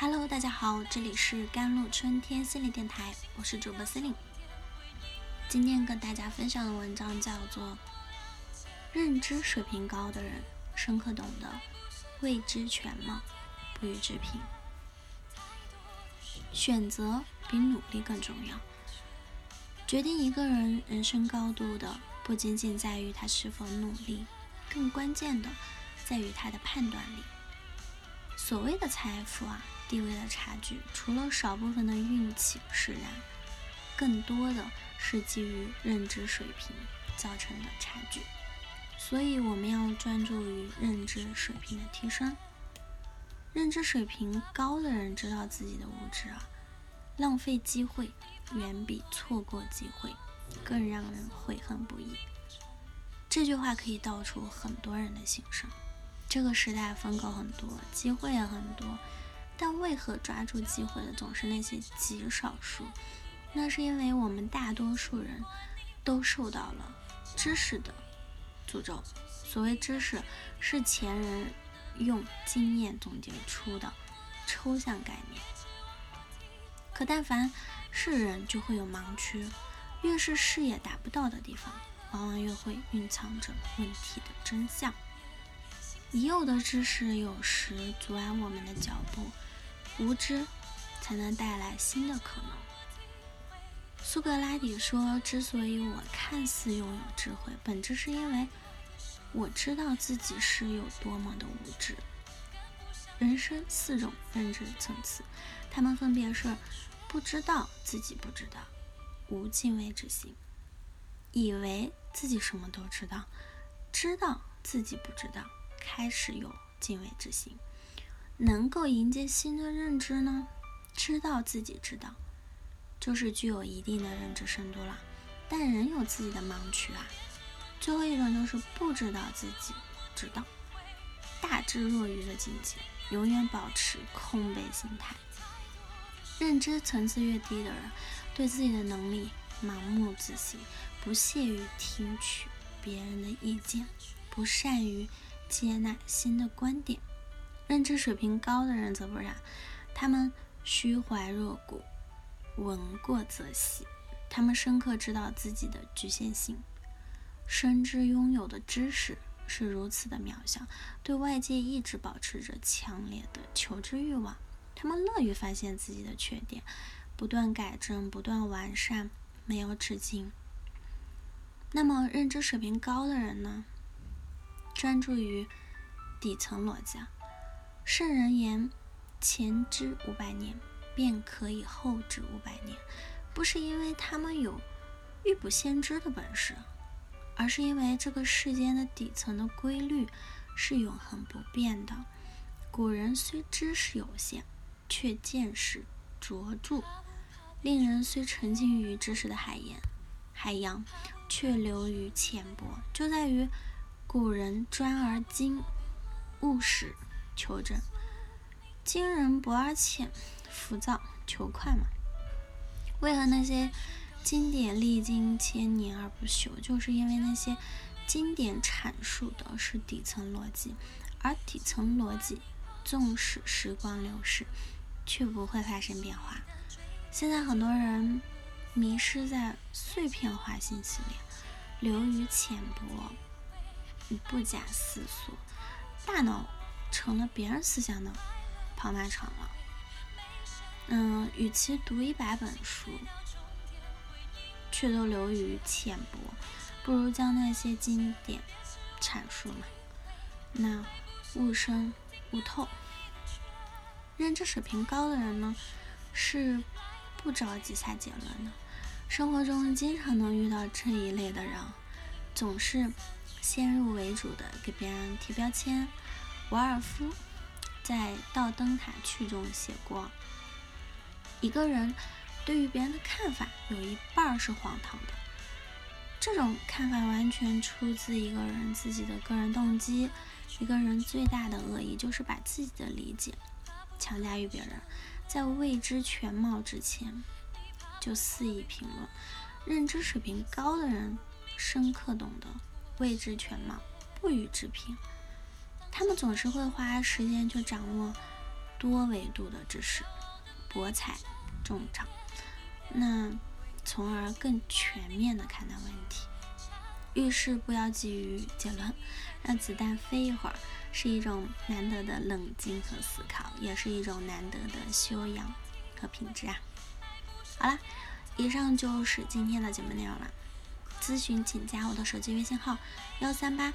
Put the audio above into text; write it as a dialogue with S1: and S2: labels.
S1: Hello，大家好，这里是甘露春天心理电台，我是主播司令。今天跟大家分享的文章叫做《认知水平高的人深刻懂得未知全貌，不予置评》。选择比努力更重要。决定一个人人生高度的，不仅仅在于他是否努力，更关键的在于他的判断力。所谓的财富啊。地位的差距，除了少部分的运气使然，更多的是基于认知水平造成的差距。所以，我们要专注于认知水平的提升。认知水平高的人知道自己的无知啊，浪费机会远比错过机会更让人悔恨不已。这句话可以道出很多人的心声。这个时代风口很多，机会也很多。但为何抓住机会的总是那些极少数？那是因为我们大多数人都受到了知识的诅咒。所谓知识，是前人用经验总结出的抽象概念。可但凡是人，就会有盲区。越是视野达不到的地方，往往越会蕴藏着问题的真相。已有的知识有时阻碍我们的脚步。无知才能带来新的可能。苏格拉底说：“之所以我看似拥有智慧，本质是因为我知道自己是有多么的无知。”人生四种认知层次，他们分别是：不知道自己不知道，无敬畏之心；以为自己什么都知道，知道自己不知道，开始有敬畏之心。能够迎接新的认知呢？知道自己知道，就是具有一定的认知深度了，但仍有自己的盲区啊。最后一种就是不知道自己知道，大智若愚的境界，永远保持空杯心态。认知层次越低的人，对自己的能力盲目自信，不屑于听取别人的意见，不善于接纳新的观点。认知水平高的人则不然，他们虚怀若谷，闻过则喜。他们深刻知道自己的局限性，深知拥有的知识是如此的渺小，对外界一直保持着强烈的求知欲望。他们乐于发现自己的缺点，不断改正，不断完善，没有止境。那么，认知水平高的人呢？专注于底层逻辑。圣人言：“前知五百年，便可以后知五百年。”不是因为他们有预卜先知的本事，而是因为这个世间的底层的规律是永恒不变的。古人虽知识有限，却见识卓著；令人虽沉浸于知识的海洋，海洋却流于浅薄。就在于古人专而精，务实。求真，今人博而浅，浮躁求快嘛？为何那些经典历经千年而不朽？就是因为那些经典阐述的是底层逻辑，而底层逻辑纵使时光流逝，却不会发生变化。现在很多人迷失在碎片化信息里，流于浅薄，不假思索，大脑。成了别人思想的跑马场了。嗯，与其读一百本书，却都流于浅薄，不如将那些经典阐述嘛。那悟深悟透，认知水平高的人呢，是不着急下结论的。生活中经常能遇到这一类的人，总是先入为主的给别人贴标签。瓦尔夫在《到灯塔去》中写过：“一个人对于别人的看法，有一半是荒唐的。这种看法完全出自一个人自己的个人动机。一个人最大的恶意，就是把自己的理解强加于别人，在未知全貌之前就肆意评论。认知水平高的人，深刻懂得未知全貌，不予置评。”他们总是会花时间去掌握多维度的知识，博采众长，那从而更全面的看待问题。遇事不要急于结论，让子弹飞一会儿，是一种难得的冷静和思考，也是一种难得的修养和品质啊。好了，以上就是今天的节目内容了。咨询请加我的手机微信号：幺三八